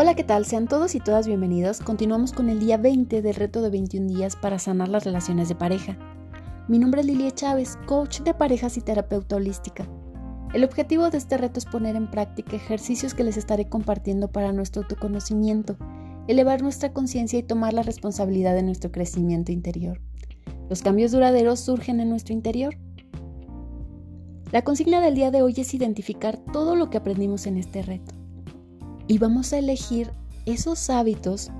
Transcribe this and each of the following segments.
Hola, ¿qué tal? Sean todos y todas bienvenidos. Continuamos con el día 20 del reto de 21 días para sanar las relaciones de pareja. Mi nombre es Lilia Chávez, coach de parejas y terapeuta holística. El objetivo de este reto es poner en práctica ejercicios que les estaré compartiendo para nuestro autoconocimiento, elevar nuestra conciencia y tomar la responsabilidad de nuestro crecimiento interior. Los cambios duraderos surgen en nuestro interior. La consigna del día de hoy es identificar todo lo que aprendimos en este reto y vamos a elegir esos hábitos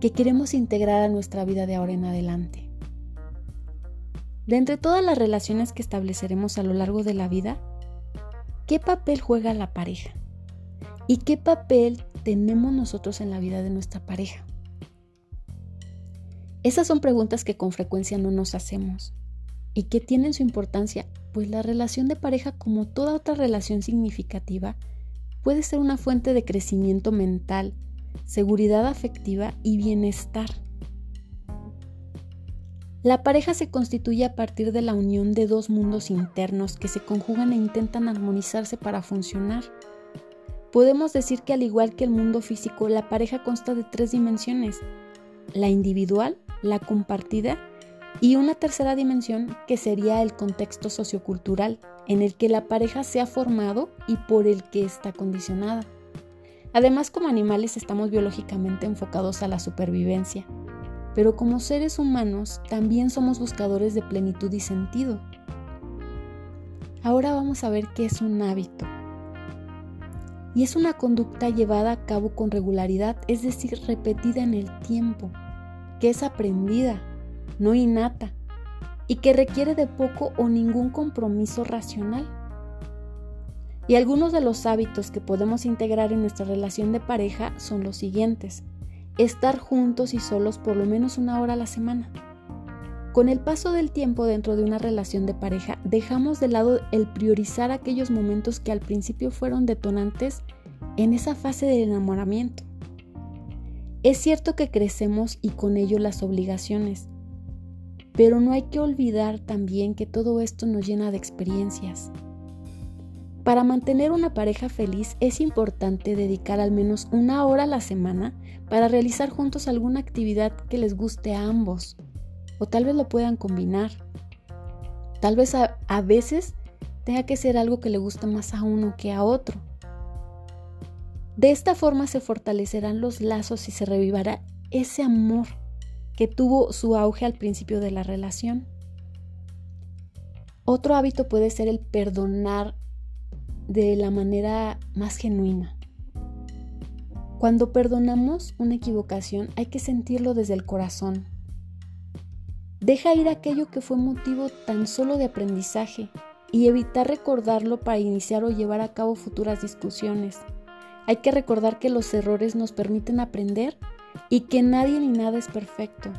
que queremos integrar a nuestra vida de ahora en adelante. De entre todas las relaciones que estableceremos a lo largo de la vida, ¿qué papel juega la pareja? ¿Y qué papel tenemos nosotros en la vida de nuestra pareja? Esas son preguntas que con frecuencia no nos hacemos. ¿Y qué tienen su importancia? Pues la relación de pareja, como toda otra relación significativa, puede ser una fuente de crecimiento mental, seguridad afectiva y bienestar. La pareja se constituye a partir de la unión de dos mundos internos que se conjugan e intentan armonizarse para funcionar. Podemos decir que al igual que el mundo físico, la pareja consta de tres dimensiones, la individual, la compartida y una tercera dimensión que sería el contexto sociocultural en el que la pareja se ha formado y por el que está condicionada. Además, como animales estamos biológicamente enfocados a la supervivencia, pero como seres humanos también somos buscadores de plenitud y sentido. Ahora vamos a ver qué es un hábito. Y es una conducta llevada a cabo con regularidad, es decir, repetida en el tiempo, que es aprendida, no innata, y que requiere de poco o ningún compromiso racional. Y algunos de los hábitos que podemos integrar en nuestra relación de pareja son los siguientes. Estar juntos y solos por lo menos una hora a la semana. Con el paso del tiempo dentro de una relación de pareja, dejamos de lado el priorizar aquellos momentos que al principio fueron detonantes en esa fase de enamoramiento. Es cierto que crecemos y con ello las obligaciones, pero no hay que olvidar también que todo esto nos llena de experiencias. Para mantener una pareja feliz es importante dedicar al menos una hora a la semana para realizar juntos alguna actividad que les guste a ambos. O tal vez lo puedan combinar. Tal vez a, veces tenga que ser algo que le guste más a uno que a otro. De esta forma se fortalecerán los lazos y se revivará ese amor que tuvo su auge al principio de la relación. Otro hábito puede ser el perdonar de la manera más genuina. Cuando perdonamos una equivocación hay que sentirlo desde el corazón. Deja ir aquello que fue motivo tan solo de aprendizaje y evitar recordarlo para iniciar o llevar a cabo futuras discusiones. Hay que recordar que los errores nos permiten aprender y que nadie ni nada es perfecto.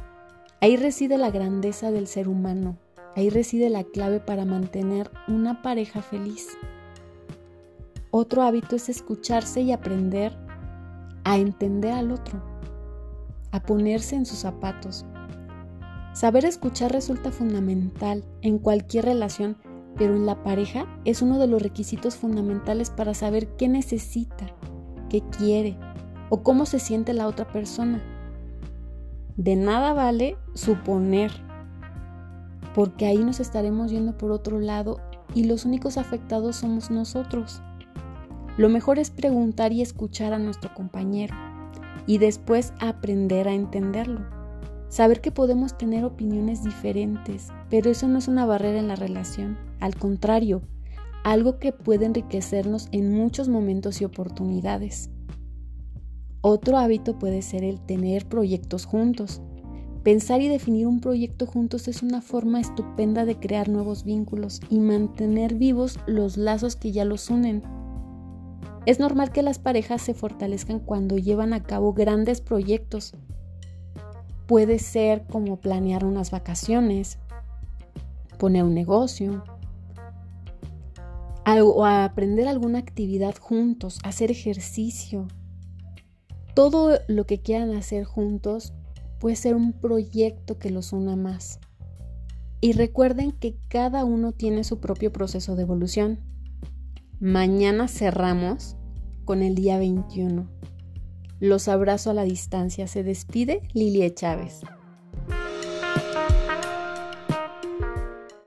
Ahí reside la grandeza del ser humano, ahí reside la clave para mantener una pareja feliz. Otro hábito es escucharse y aprender a entender al otro, a ponerse en sus zapatos. Saber escuchar resulta fundamental en cualquier relación, pero en la pareja es uno de los requisitos fundamentales para saber qué necesita, qué quiere, o cómo se siente la otra persona. De nada vale suponer, porque ahí nos estaremos yendo por otro lado y los únicos afectados somos nosotros. Lo mejor es preguntar y escuchar a nuestro compañero y después aprender a entenderlo. Saber que podemos tener opiniones diferentes, pero eso no es una barrera en la relación, al contrario, algo que puede enriquecernos en muchos momentos y oportunidades. Otro hábito puede ser el tener proyectos juntos. Pensar y definir un proyecto juntos es una forma estupenda de crear nuevos vínculos y mantener vivos los lazos que ya los unen. Es normal que las parejas se fortalezcan cuando llevan a cabo grandes proyectos. Puede ser como planear unas vacaciones, poner un negocio, o aprender alguna actividad juntos, hacer ejercicio, todo lo que quieran hacer juntos puede ser un proyecto que los una más. Y recuerden que cada uno tiene su propio proceso de evolución. Mañana cerramos con el día 21. Los abrazo a la distancia. Se despide Lilia Chávez.